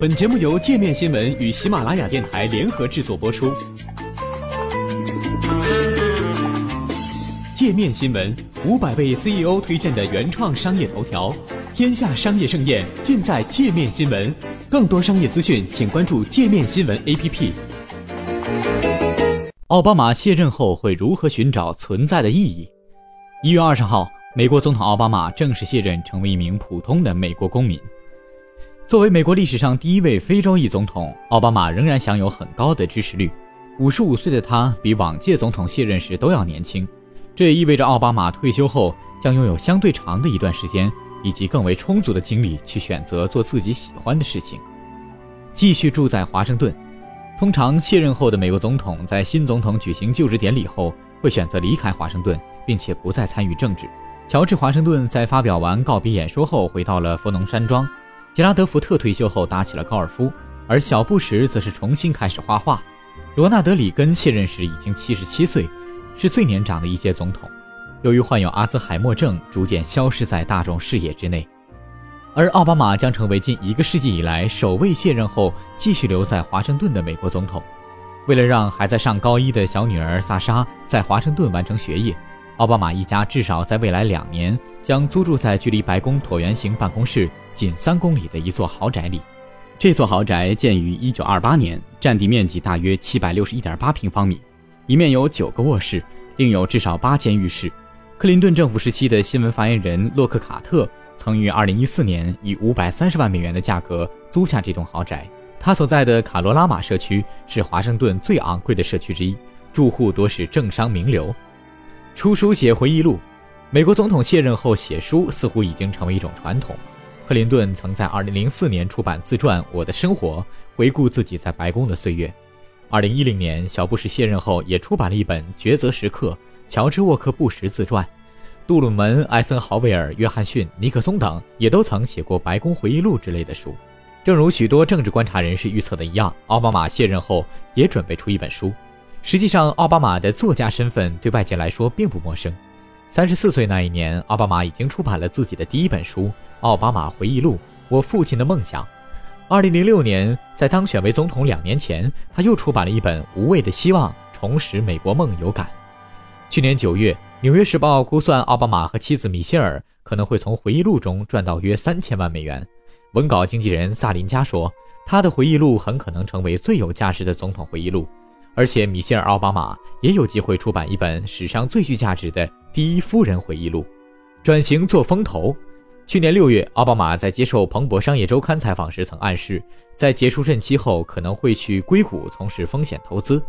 本节目由界面新闻与喜马拉雅电台联合制作播出。界面新闻五百位 CEO 推荐的原创商业头条，天下商业盛宴尽在界面新闻。更多商业资讯，请关注界面新闻 APP。奥巴马卸任后会如何寻找存在的意义？一月二十号，美国总统奥巴马正式卸任，成为一名普通的美国公民。作为美国历史上第一位非洲裔总统，奥巴马仍然享有很高的支持率。五十五岁的他比往届总统卸任时都要年轻，这也意味着奥巴马退休后将拥有相对长的一段时间，以及更为充足的精力去选择做自己喜欢的事情。继续住在华盛顿。通常卸任后的美国总统在新总统举行就职典礼后会选择离开华盛顿，并且不再参与政治。乔治·华盛顿在发表完告别演说后回到了佛农山庄。杰拉德·福特退休后打起了高尔夫，而小布什则是重新开始画画。罗纳德·里根卸任时已经七十七岁，是最年长的一届总统。由于患有阿兹海默症，逐渐消失在大众视野之内。而奥巴马将成为近一个世纪以来首位卸任后继续留在华盛顿的美国总统。为了让还在上高一的小女儿萨莎在华盛顿完成学业，奥巴马一家至少在未来两年将租住在距离白宫椭圆形办公室。仅三公里的一座豪宅里，这座豪宅建于1928年，占地面积大约761.8平方米，一面有九个卧室，另有至少八间浴室。克林顿政府时期的新闻发言人洛克卡特曾于2014年以530万美元的价格租下这栋豪宅。他所在的卡罗拉玛社区是华盛顿最昂贵的社区之一，住户多是政商名流。出书写回忆录，美国总统卸任后写书似乎已经成为一种传统。克林顿曾在2004年出版自传《我的生活》，回顾自己在白宫的岁月。2010年，小布什卸任后也出版了一本《抉择时刻》，乔治·沃克·布什自传。杜鲁门、艾森豪威尔、约翰逊、尼克松等也都曾写过白宫回忆录之类的书。正如许多政治观察人士预测的一样，奥巴马卸任后也准备出一本书。实际上，奥巴马的作家身份对外界来说并不陌生。三十四岁那一年，奥巴马已经出版了自己的第一本书《奥巴马回忆录：我父亲的梦想》。二零零六年，在当选为总统两年前，他又出版了一本《无畏的希望：重拾美国梦有感》。去年九月，《纽约时报》估算奥巴马和妻子米歇尔可能会从回忆录中赚到约三千万美元。文稿经纪人萨林加说，他的回忆录很可能成为最有价值的总统回忆录。而且，米歇尔·奥巴马也有机会出版一本史上最具价值的第一夫人回忆录。转型做风投。去年六月，奥巴马在接受《彭博商业周刊》采访时曾暗示，在结束任期后可能会去硅谷从事风险投资。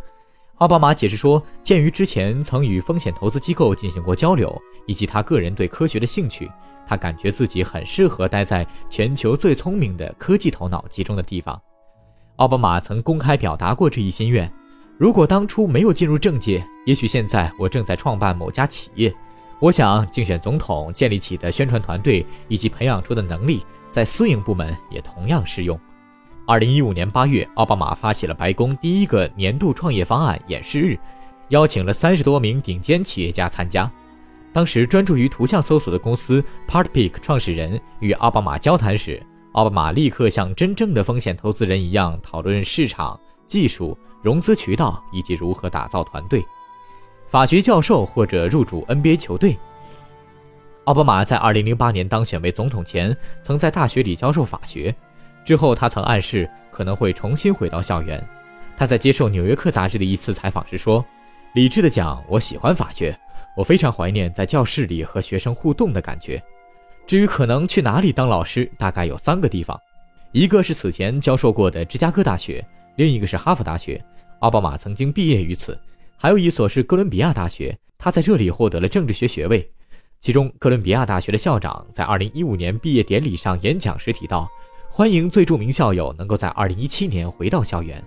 奥巴马解释说，鉴于之前曾与风险投资机构进行过交流，以及他个人对科学的兴趣，他感觉自己很适合待在全球最聪明的科技头脑集中的地方。奥巴马曾公开表达过这一心愿。如果当初没有进入政界，也许现在我正在创办某家企业。我想竞选总统建立起的宣传团队以及培养出的能力，在私营部门也同样适用。二零一五年八月，奥巴马发起了白宫第一个年度创业方案演示日，邀请了三十多名顶尖企业家参加。当时专注于图像搜索的公司 PartPick 创始人与奥巴马交谈时，奥巴马立刻像真正的风险投资人一样讨论市场技术。融资渠道以及如何打造团队，法学教授或者入主 NBA 球队。奥巴马在2008年当选为总统前，曾在大学里教授法学，之后他曾暗示可能会重新回到校园。他在接受《纽约客》杂志的一次采访时说：“理智的讲，我喜欢法学，我非常怀念在教室里和学生互动的感觉。至于可能去哪里当老师，大概有三个地方，一个是此前教授过的芝加哥大学。”另一个是哈佛大学，奥巴马曾经毕业于此，还有一所是哥伦比亚大学，他在这里获得了政治学学位。其中，哥伦比亚大学的校长在2015年毕业典礼上演讲时提到，欢迎最著名校友能够在2017年回到校园，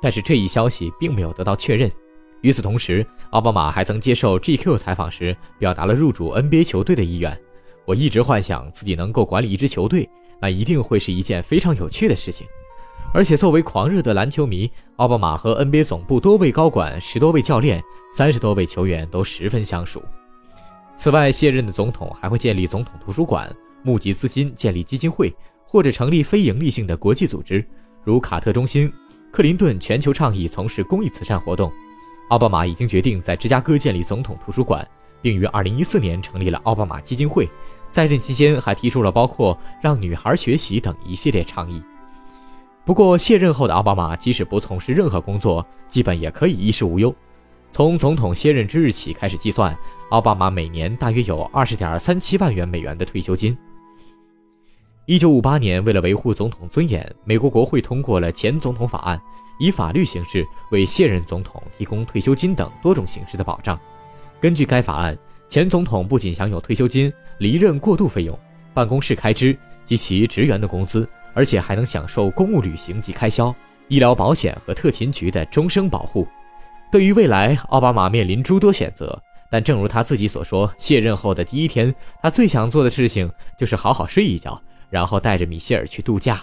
但是这一消息并没有得到确认。与此同时，奥巴马还曾接受 GQ 采访时表达了入主 NBA 球队的意愿。我一直幻想自己能够管理一支球队，那一定会是一件非常有趣的事情。而且，作为狂热的篮球迷，奥巴马和 NBA 总部多位高管、十多位教练、三十多位球员都十分相熟。此外，卸任的总统还会建立总统图书馆，募集资金建立基金会，或者成立非营利性的国际组织，如卡特中心、克林顿全球倡议从事公益慈善活动。奥巴马已经决定在芝加哥建立总统图书馆，并于2014年成立了奥巴马基金会。在任期间，还提出了包括让女孩学习等一系列倡议。不过，卸任后的奥巴马即使不从事任何工作，基本也可以衣食无忧。从总统卸任之日起开始计算，奥巴马每年大约有二十点三七万元美元的退休金。一九五八年，为了维护总统尊严，美国国会通过了前总统法案，以法律形式为卸任总统提供退休金等多种形式的保障。根据该法案，前总统不仅享有退休金、离任过渡费用、办公室开支及其职员的工资，而且还能享受公务旅行及开销、医疗保险和特勤局的终生保护。对于未来，奥巴马面临诸多选择，但正如他自己所说，卸任后的第一天，他最想做的事情就是好好睡一觉。然后带着米歇尔去度假。